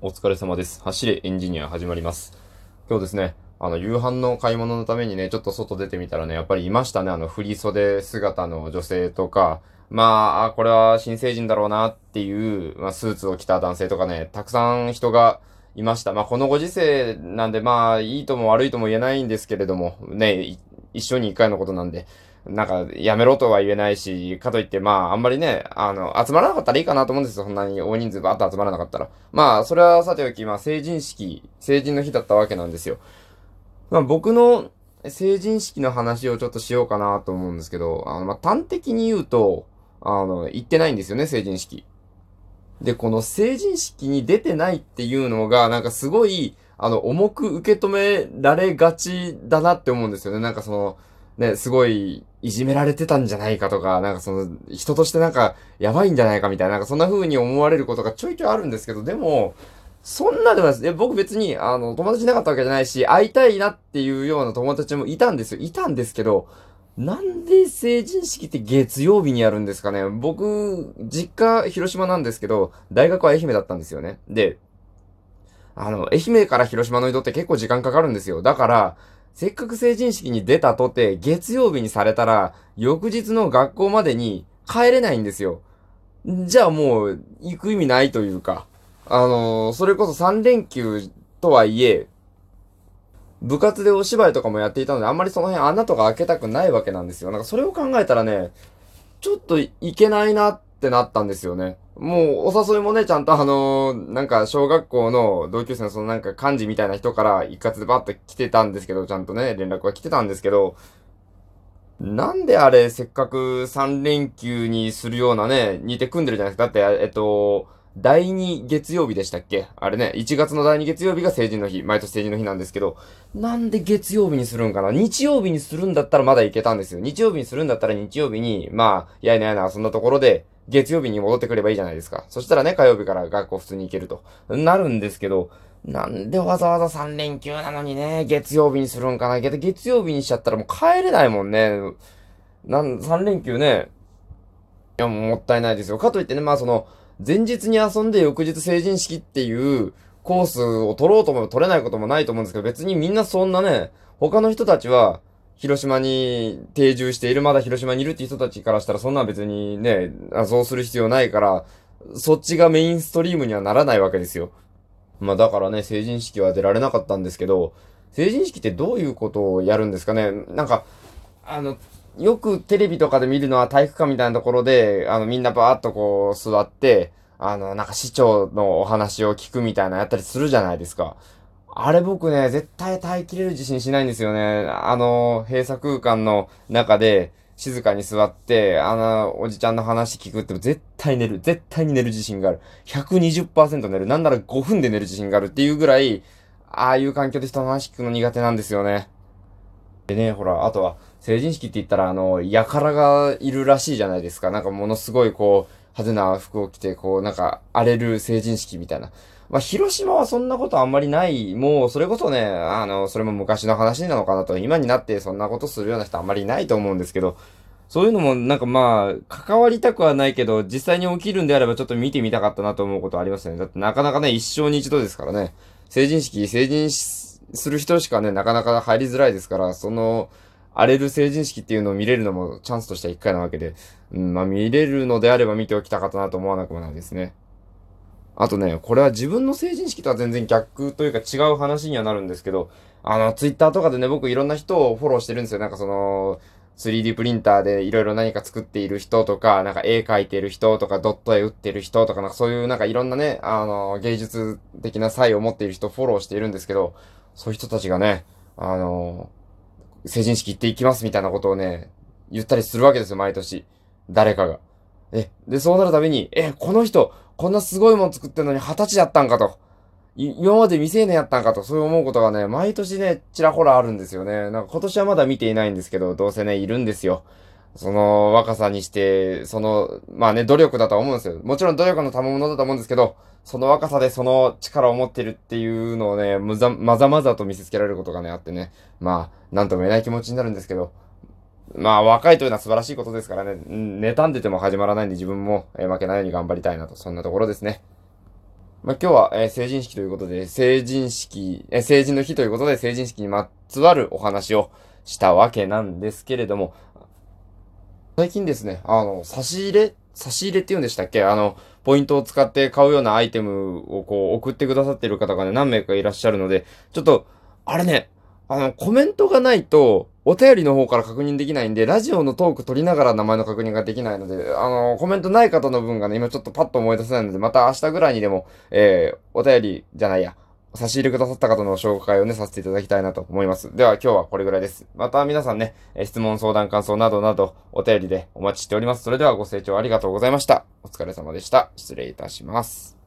お疲れ様です。走れエンジニア始まります。今日ですね、あの、夕飯の買い物のためにね、ちょっと外出てみたらね、やっぱりいましたね、あの、振袖姿の女性とか、まあ、これは新成人だろうなっていう、まあ、スーツを着た男性とかね、たくさん人がいました。まあ、このご時世なんで、まあ、いいとも悪いとも言えないんですけれども、ね、一生に一回のことなんで、なんか、やめろとは言えないし、かといって、まあ、あんまりね、あの、集まらなかったらいいかなと思うんですよ。そんなに大人数バーッと集まらなかったら。まあ、それはさておき、まあ、成人式、成人の日だったわけなんですよ。まあ、僕の成人式の話をちょっとしようかなと思うんですけど、あの、まあ、端的に言うと、あの、行ってないんですよね、成人式。で、この成人式に出てないっていうのが、なんかすごい、あの、重く受け止められがちだなって思うんですよね。なんかその、ね、すごい、いじめられてたんじゃないかとか、なんかその、人としてなんか、やばいんじゃないかみたいな、なんかそんな風に思われることがちょいちょいあるんですけど、でも、そんなではないです。僕別に、あの、友達なかったわけじゃないし、会いたいなっていうような友達もいたんですよ。いたんですけど、なんで成人式って月曜日にやるんですかね僕、実家、広島なんですけど、大学は愛媛だったんですよね。で、あの、愛媛から広島の移動って結構時間かかるんですよ。だから、せっかく成人式に出たとて、月曜日にされたら、翌日の学校までに帰れないんですよ。じゃあもう、行く意味ないというか、あのそれこそ3連休とはいえ、部活でお芝居とかもやっていたので、あんまりその辺穴とか開けたくないわけなんですよ。なんかそれを考えたらね、ちょっといけないなっってなったんですよね。もう、お誘いもね、ちゃんとあのーなんか、小学校の同級生のそのなんか幹事みたいな人から一括でバッと来てたんですけど、ちゃんとね、連絡が来てたんですけど、なんであれ、せっかく3連休にするようなね、似て組んでるじゃないですか。だって、えっと、第2月曜日でしたっけ？あれね、1月の第2月曜日が成人の日、毎年成人の日なんですけど、なんで月曜日にするんかな？日曜日にするんだったらまだいけたんですよ。日曜日にするんだったら日曜日に、まあ、やいなやな遊んだところで、月曜日に戻ってくればいいじゃないですか。そしたらね、火曜日から学校普通に行けると。なるんですけど、なんでわざわざ3連休なのにね、月曜日にするんかな月月曜日にしちゃったらもう帰れないもんね。なん、3連休ね。いや、もうもったいないですよ。かといってね、まあその、前日に遊んで翌日成人式っていうコースを取ろうとも取れないこともないと思うんですけど、別にみんなそんなね、他の人たちは、広島に定住している、まだ広島にいるって人たちからしたら、そんな別にね、そうする必要ないから、そっちがメインストリームにはならないわけですよ。まあだからね、成人式は出られなかったんですけど、成人式ってどういうことをやるんですかね？なんか、あの、よくテレビとかで見るのは体育館みたいなところで、あの、みんなバーっとこう座って、あの、なんか市長のお話を聞くみたいなやったりするじゃないですか。あれ僕ね、絶対耐えきれる自信しないんですよね。あの、閉鎖空間の中で、静かに座って、あの、おじちゃんの話聞くって絶対寝る。絶対に寝る自信がある。120%寝る。なんなら5分で寝る自信があるっていうぐらい、ああいう環境で人の話聞くの苦手なんですよね。でね、ほら、あとは、成人式って言ったら、あの、やからがいるらしいじゃないですか。なんかものすごいこう、派手な服を着て、こう、なんか、荒れる成人式みたいな。まあ、広島はそんなことあんまりない。もう、それこそね、あの、それも昔の話なのかなと。今になってそんなことするような人あんまりいないと思うんですけど、そういうのもなんかまあ、関わりたくはないけど、実際に起きるんであればちょっと見てみたかったなと思うことありますよね。だってなかなかね、一生に一度ですからね。成人式、成人する人しかね、なかなか入りづらいですから、その、荒れる成人式っていうのを見れるのもチャンスとしては一回なわけで、うん、まあ見れるのであれば見ておきたかったなと思わなくもないですね。あとね、これは自分の成人式とは全然逆というか違う話にはなるんですけど、あの、ツイッターとかでね、僕いろんな人をフォローしてるんですよ。なんかその、3D プリンターでいろいろ何か作っている人とか、なんか絵描いてる人とか、ドット絵打ってる人とか、なんかそういうなんかいろんなね、あの、芸術的な才を持っている人をフォローしているんですけど、そういう人たちがね、あの、成人式行っていきますみたいなことをね、言ったりするわけですよ、毎年。誰かが。え、で、そうなるたびに、え、この人、こんなすごいもん作ってんのに二十歳だったんかと。今まで未成年やったんかと、そう思うことがね、毎年ね、ちらほらあるんですよね。なんか今年はまだ見ていないんですけど、どうせね、いるんですよ。その若さにして、その、まあね、努力だとは思うんですよ。もちろん努力の賜物だと思うんですけど、その若さでその力を持ってるっていうのをね、むざ、まざまざと見せつけられることがね、あってね。まあ、なんとも言えない気持ちになるんですけど、まあ、若いというのは素晴らしいことですからね、妬んでても始まらないんで自分も、えー負けないように頑張りたいなと、そんなところですね。まあ、今日は、えー成人式ということで、成人式、えー成人の日ということで、成人式にまつわるお話をしたわけなんですけれども、最近ですね、あの、差し入れ差し入れって言うんでしたっけ？あの、ポイントを使って買うようなアイテムをこう送ってくださってる方がね、何名かいらっしゃるので、ちょっと、あれね、あの、コメントがないと、お便りの方から確認できないんで、ラジオのトーク取りながら名前の確認ができないので、あの、コメントない方の分がね、今ちょっとパッと思い出せないので、また明日ぐらいにでも、えー、お便りじゃないや、差し入れくださった方の紹介をね、させていただきたいなと思います。では今日はこれぐらいです。また皆さんね、質問、相談、感想などなどお便りでお待ちしております。それではご清聴ありがとうございました。お疲れ様でした。失礼いたします。